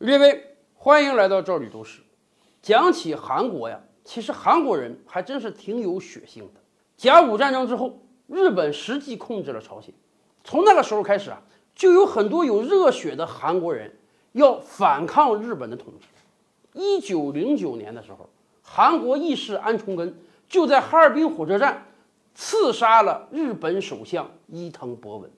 列位，欢迎来到赵吕都市。讲起韩国呀，其实韩国人还真是挺有血性的。甲午战争之后，日本实际控制了朝鲜，从那个时候开始啊，就有很多有热血的韩国人要反抗日本的统治。一九零九年的时候，韩国义士安重根就在哈尔滨火车站刺杀了日本首相伊藤博文。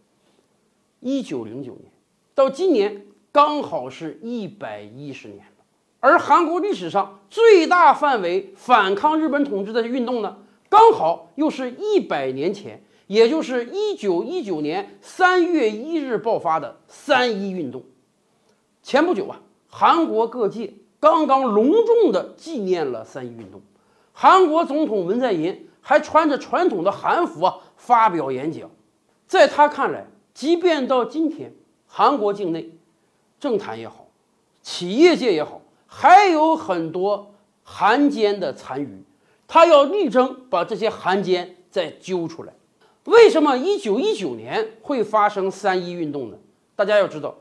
一九零九年到今年刚好是一百一十年了，而韩国历史上最大范围反抗日本统治的运动呢？刚好又是一百年前，也就是一九一九年三月一日爆发的三一运动。前不久啊，韩国各界刚刚隆重地纪念了三一运动。韩国总统文在寅还穿着传统的韩服啊发表演讲。在他看来，即便到今天，韩国境内政坛也好，企业界也好，还有很多韩奸的残余。他要力争把这些汉奸再揪出来。为什么一九一九年会发生三一运动呢？大家要知道，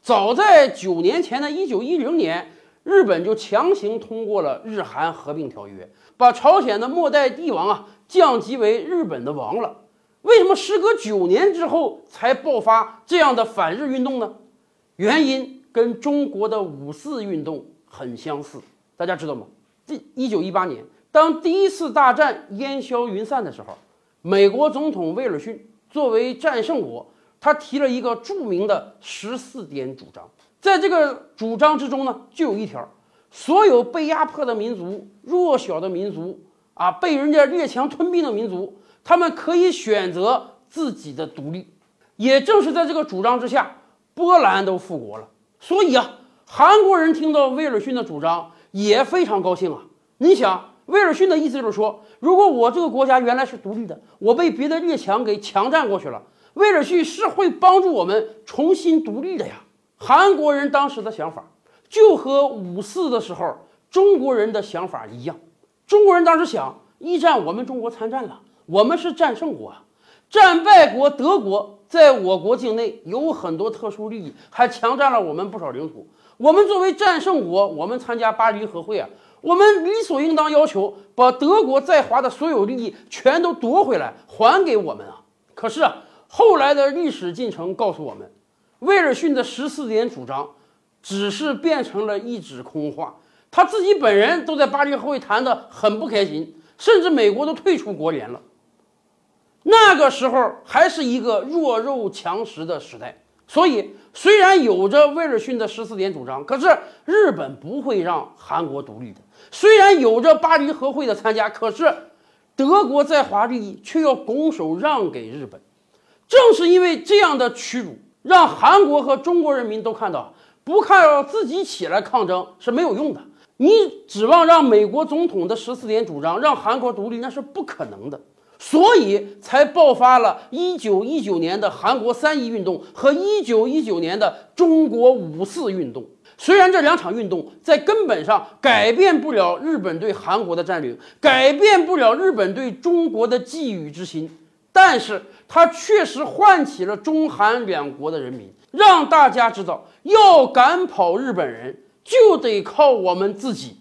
早在九年前的一九一零年，日本就强行通过了日韩合并条约，把朝鲜的末代帝王啊降级为日本的王了。为什么时隔九年之后才爆发这样的反日运动呢？原因跟中国的五四运动很相似，大家知道吗？这一九一八年。当第一次大战烟消云散的时候，美国总统威尔逊作为战胜国，他提了一个著名的十四点主张。在这个主张之中呢，就有一条：所有被压迫的民族、弱小的民族啊，被人家列强吞并的民族，他们可以选择自己的独立。也正是在这个主张之下，波兰都复国了。所以啊，韩国人听到威尔逊的主张也非常高兴啊。你想。威尔逊的意思就是说，如果我这个国家原来是独立的，我被别的列强给强占过去了，威尔逊是会帮助我们重新独立的呀。韩国人当时的想法就和五四的时候中国人的想法一样。中国人当时想，一战我们中国参战了，我们是战胜国，战败国德国在我国境内有很多特殊利益，还强占了我们不少领土。我们作为战胜国，我们参加巴黎和会啊。我们理所应当要求把德国在华的所有利益全都夺回来，还给我们啊！可是啊，后来的历史进程告诉我们，威尔逊的十四点主张只是变成了一纸空话。他自己本人都在巴黎和会谈得很不开心，甚至美国都退出国联了。那个时候还是一个弱肉强食的时代。所以，虽然有着威尔逊的十四点主张，可是日本不会让韩国独立的。虽然有着巴黎和会的参加，可是德国在华利益却要拱手让给日本。正是因为这样的屈辱，让韩国和中国人民都看到，不靠自己起来抗争是没有用的。你指望让美国总统的十四点主张让韩国独立，那是不可能的。所以才爆发了1919年的韩国三一运动和1919年的中国五四运动。虽然这两场运动在根本上改变不了日本对韩国的占领，改变不了日本对中国的觊觎之心，但是它确实唤起了中韩两国的人民，让大家知道，要赶跑日本人，就得靠我们自己。